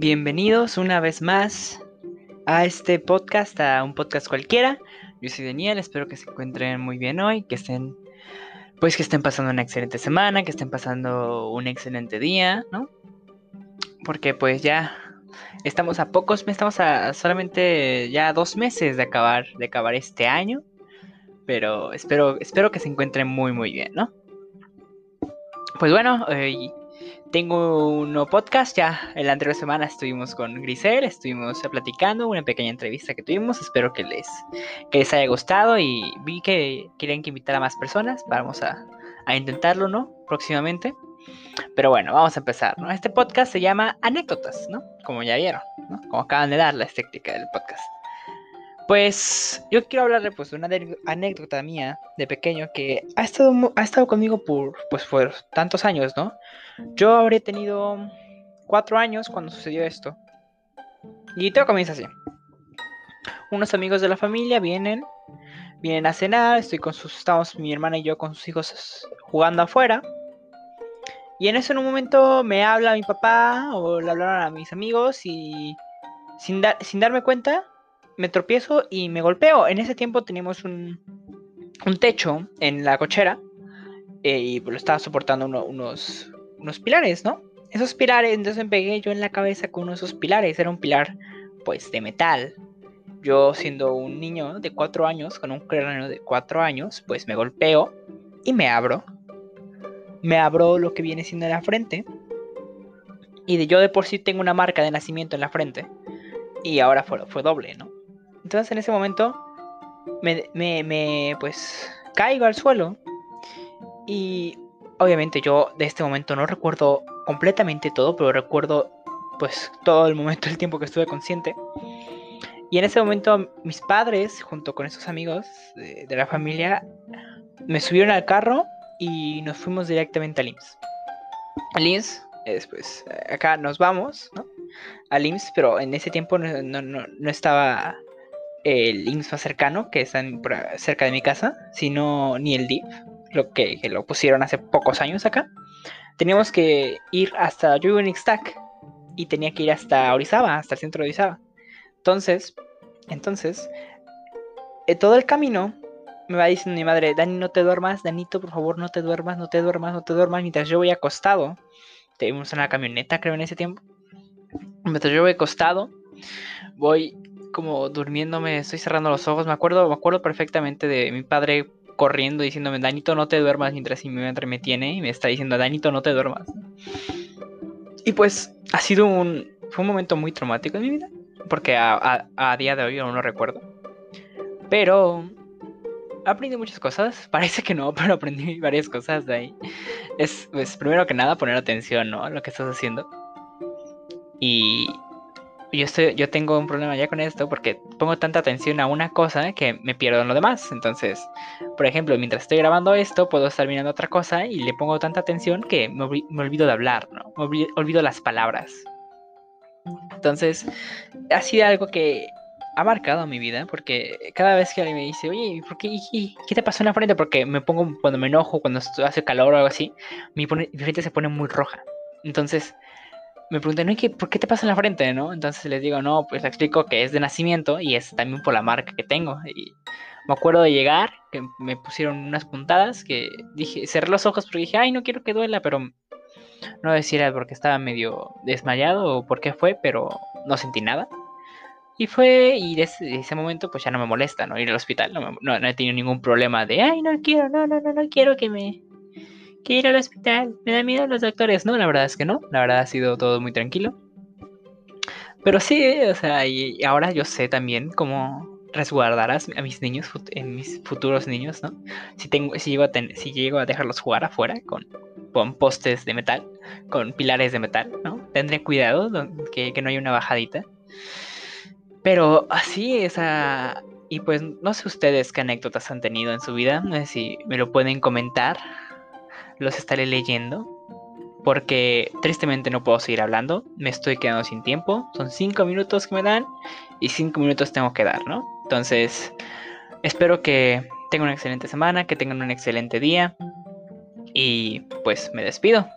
Bienvenidos una vez más a este podcast, a un podcast cualquiera. Yo soy Daniel, espero que se encuentren muy bien hoy, que estén, pues que estén pasando una excelente semana, que estén pasando un excelente día, ¿no? Porque pues ya estamos a pocos, estamos a solamente ya dos meses de acabar, de acabar este año, pero espero, espero que se encuentren muy muy bien, ¿no? Pues bueno, eh, tengo un podcast, ya en la anterior semana estuvimos con Grisel, estuvimos platicando, una pequeña entrevista que tuvimos, espero que les, que les haya gustado y vi que quieren que invitar a más personas, vamos a, a intentarlo, ¿no? Próximamente. Pero bueno, vamos a empezar, ¿no? Este podcast se llama Anécdotas, ¿no? Como ya vieron, ¿no? Como acaban de dar la estética del podcast. Pues yo quiero hablarle pues de una anécdota mía de pequeño que ha estado, ha estado conmigo por, pues, por tantos años, ¿no? Yo habré tenido cuatro años cuando sucedió esto. Y todo comienza así. Unos amigos de la familia vienen, vienen a cenar, estoy con sus, estamos mi hermana y yo con sus hijos jugando afuera. Y en eso en un momento me habla mi papá o le hablaron a mis amigos y sin, sin darme cuenta me tropiezo y me golpeo. En ese tiempo teníamos un, un techo en la cochera eh, y lo estaba soportando unos, unos pilares, ¿no? Esos pilares, entonces me pegué yo en la cabeza con uno de esos pilares. Era un pilar, pues, de metal. Yo, siendo un niño de cuatro años, con un cráneo de cuatro años, pues me golpeo y me abro. Me abro lo que viene siendo en la frente. Y yo de por sí tengo una marca de nacimiento en la frente. Y ahora fue, fue doble, ¿no? Entonces en ese momento me, me, pues caigo al suelo y obviamente yo de este momento no recuerdo completamente todo, pero recuerdo pues todo el momento, el tiempo que estuve consciente. Y en ese momento mis padres, junto con esos amigos de, la familia, me subieron al carro y nos fuimos directamente al IMSS. Al IMSS, después, acá nos vamos, ¿no? Al pero en ese tiempo no, no, no estaba el IMSS más cercano, que está cerca de mi casa, sino ni el DIF, lo que, lo pusieron hace pocos años acá. Teníamos que ir hasta, en y tenía que ir hasta Orizaba, hasta el centro de Orizaba. Entonces, entonces, eh, todo el camino me va diciendo mi madre, Dani, no te duermas, Danito, por favor, no te duermas, no te duermas, no te duermas, mientras yo voy acostado. Tenemos una camioneta, creo, en ese tiempo. Mientras yo voy acostado, voy como durmiéndome, estoy cerrando los ojos. Me acuerdo, me acuerdo perfectamente de mi padre corriendo diciéndome, Danito, no te duermas mientras mi madre me tiene y me está diciendo, Danito, no te duermas. Y pues ha sido un, fue un momento muy traumático en mi vida, porque a, día de hoy aún no recuerdo. Pero aprendí muchas cosas, parece que no, pero aprendí varias cosas de ahí. Es, pues, primero que nada, poner atención, ¿no? A lo que estás haciendo. Y, yo, estoy, yo tengo un problema ya con esto porque pongo tanta atención a una cosa que me pierdo en lo demás. Entonces, por ejemplo, mientras estoy grabando esto, puedo estar mirando otra cosa y le pongo tanta atención que me, olvido de hablar, ¿no? Me olvido, las palabras. Entonces, ha sido algo que ha marcado mi vida porque cada vez que alguien me dice, oye, ¿por qué, qué te pasó en la frente? Porque me pongo, cuando me enojo, cuando hace calor o algo así, mi frente se pone muy roja. Entonces, me preguntan, ¿no? ¿por qué te pasa en la frente, no? Entonces les digo, no, pues le explico que es de nacimiento y es también por la marca que tengo. Y me acuerdo de llegar, que me pusieron unas puntadas, que dije, cerré los ojos porque dije, ay, no quiero que duela, pero no decir era porque estaba medio desmayado o por qué fue, pero no sentí nada. Y fue, y desde ese momento pues ya no me molesta, ¿no? Ir al hospital, no, no, no he tenido ningún problema de, ay, no quiero, no, no, no, no quiero que me, que ir al hospital. Me da miedo los doctores. No, la verdad es que no. La verdad ha sido todo muy tranquilo. Pero sí, o sea, y ahora yo sé también cómo resguardar a, mis niños, en mis futuros niños, ¿no? Si, tengo, si, llego a si llego a dejarlos jugar afuera con, con postes de metal, con pilares de metal, ¿no? Tendré cuidado que, que no haya una bajadita. Pero así, o sea, y pues no sé ustedes qué anécdotas han tenido en su vida, no sé si me lo pueden comentar los estaré leyendo. Porque tristemente no puedo seguir hablando. Me estoy quedando sin tiempo. Son cinco minutos que me dan. Y cinco minutos tengo que dar, ¿no? Entonces, espero que tengan una excelente semana. Que tengan un excelente día. Y pues me despido.